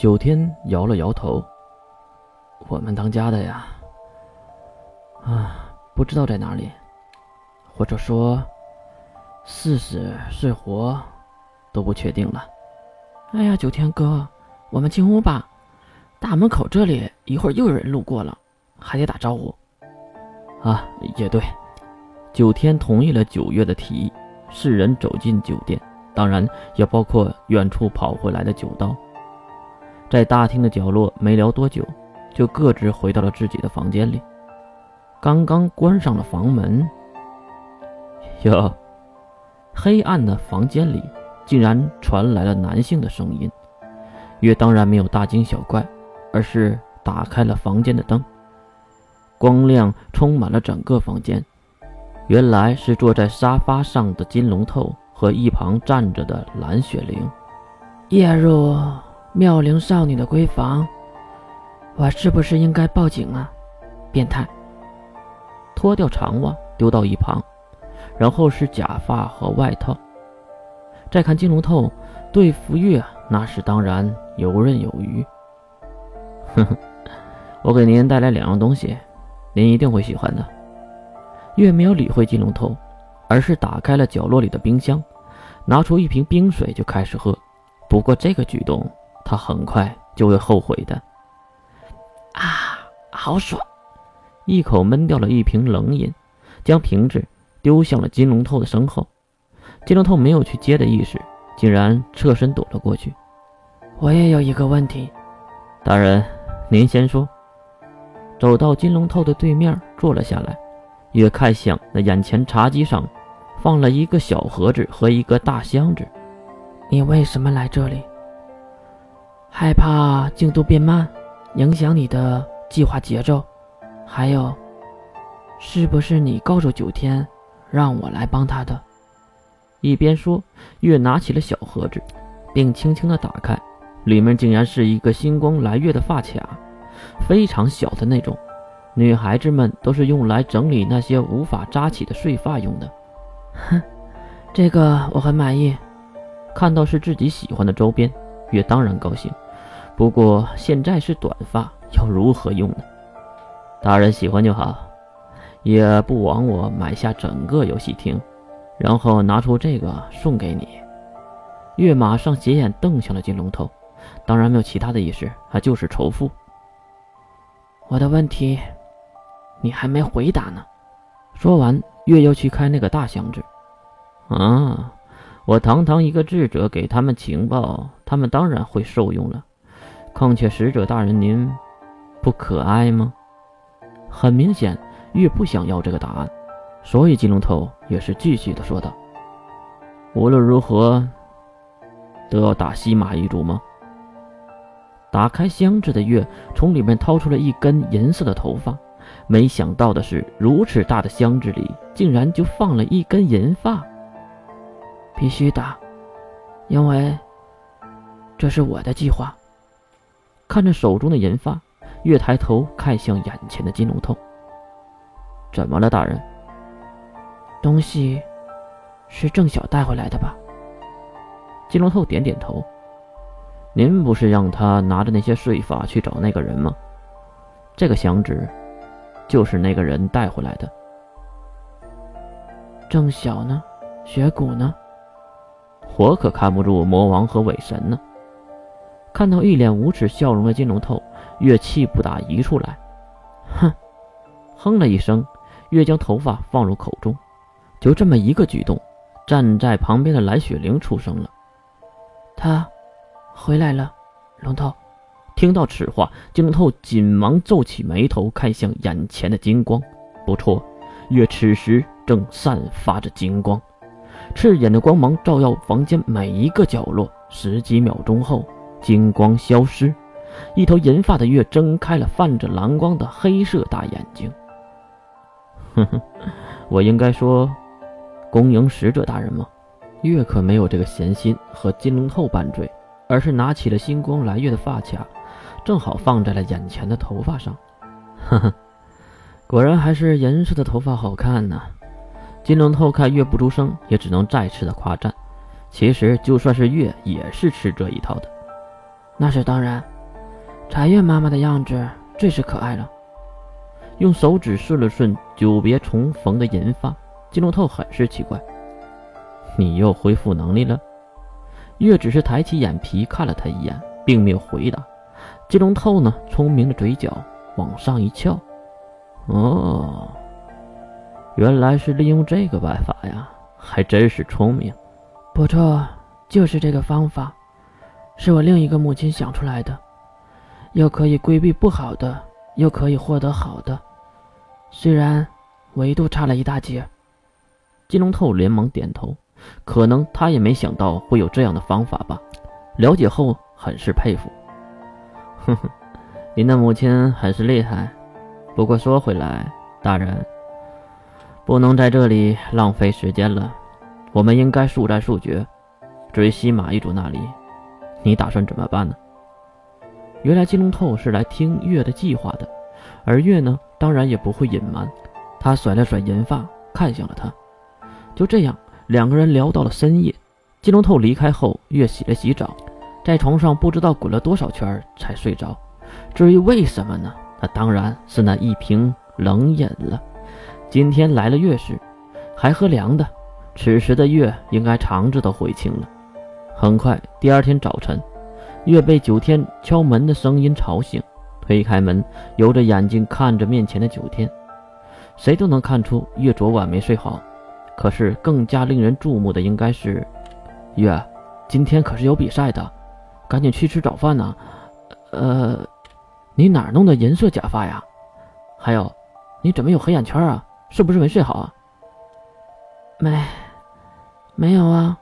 九天摇了摇头：“我们当家的呀，啊，不知道在哪里，或者说，是死是活，都不确定了。”哎呀，九天哥，我们进屋吧。大门口这里一会儿又有人路过了，还得打招呼。啊，也对。九天同意了九月的提议，四人走进酒店，当然也包括远处跑回来的九刀。在大厅的角落没聊多久，就各自回到了自己的房间里。刚刚关上了房门，哟，黑暗的房间里竟然传来了男性的声音。月当然没有大惊小怪，而是打开了房间的灯，光亮充满了整个房间。原来是坐在沙发上的金龙透和一旁站着的蓝雪玲。夜入妙龄少女的闺房，我是不是应该报警啊？变态！脱掉长袜丢到一旁，然后是假发和外套。再看金龙透对付月，那是当然游刃有余。哼哼，我给您带来两样东西，您一定会喜欢的。月没有理会金龙头，而是打开了角落里的冰箱，拿出一瓶冰水就开始喝。不过这个举动，他很快就会后悔的。啊，好爽！一口闷掉了一瓶冷饮，将瓶子丢向了金龙头的身后。金龙头没有去接的意识，竟然侧身躲了过去。我也有一个问题，大人，您先说。走到金龙头的对面坐了下来。也看向那眼前茶几上，放了一个小盒子和一个大箱子。你为什么来这里？害怕进度变慢，影响你的计划节奏？还有，是不是你告诉九天，让我来帮他的？一边说，月拿起了小盒子，并轻轻的打开，里面竟然是一个星光来月的发卡，非常小的那种。女孩子们都是用来整理那些无法扎起的碎发用的。哼，这个我很满意。看到是自己喜欢的周边，月当然高兴。不过现在是短发，要如何用呢？大人喜欢就好，也不枉我买下整个游戏厅，然后拿出这个送给你。月马上斜眼瞪向了金龙头，当然没有其他的意思，他就是仇富。我的问题。你还没回答呢。说完，月又去开那个大箱子。啊，我堂堂一个智者给他们情报，他们当然会受用了。况且使者大人您不可爱吗？很明显，月不想要这个答案，所以金龙头也是继续的说道：“无论如何，都要打西马一注吗？”打开箱子的月从里面掏出了一根银色的头发。没想到的是，如此大的箱子里竟然就放了一根银发。必须打，因为这是我的计划。看着手中的银发，月抬头看向眼前的金龙头。怎么了，大人？东西是郑晓带回来的吧？金龙头点点头。您不是让他拿着那些税法去找那个人吗？这个响指。就是那个人带回来的。郑晓呢？雪谷呢？我可看不住魔王和伪神呢。看到一脸无耻笑容的金龙头，月气不打一处来。哼，哼了一声，月将头发放入口中。就这么一个举动，站在旁边的蓝雪玲出声了：“他回来了，龙头。”听到此话，金龙头紧忙皱起眉头，看向眼前的金光。不错，月此时正散发着金光，刺眼的光芒照耀房间每一个角落。十几秒钟后，金光消失，一头银发的月睁开了泛着蓝光的黑色大眼睛。哼哼，我应该说，恭迎使者大人吗？月可没有这个闲心和金龙头拌嘴，而是拿起了星光来月的发卡。正好放在了眼前的头发上，呵呵，果然还是银色的头发好看呢。金龙头看月不出声，也只能再次的夸赞。其实就算是月，也是吃这一套的。那是当然。彩月妈妈的样子最是可爱了。用手指顺了顺久别重逢的银发，金龙透很是奇怪：“你又恢复能力了？”月只是抬起眼皮看了他一眼，并没有回答。金龙透呢，聪明的嘴角往上一翘：“哦，原来是利用这个办法呀，还真是聪明。不错，就是这个方法，是我另一个母亲想出来的，又可以规避不好的，又可以获得好的。”虽然维度差了一大截，金龙透连忙点头。可能他也没想到会有这样的方法吧。了解后很是佩服。哼哼，您的母亲很是厉害。不过说回来，大人，不能在这里浪费时间了。我们应该速战速决。至于西马一族那里，你打算怎么办呢？原来金龙透是来听月的计划的，而月呢？当然也不会隐瞒，他甩了甩银发，看向了他。就这样，两个人聊到了深夜。金龙透离开后，月洗了洗澡，在床上不知道滚了多少圈才睡着。至于为什么呢？那当然是那一瓶冷饮了。今天来了月时，还喝凉的。此时的月应该肠子都悔青了。很快，第二天早晨，月被九天敲门的声音吵醒。推开门，揉着眼睛看着面前的九天，谁都能看出月昨晚没睡好。可是更加令人注目的应该是，月，今天可是有比赛的，赶紧去吃早饭呢。呃，你哪弄的银色假发呀？还有，你怎么有黑眼圈啊？是不是没睡好啊？没，没有啊。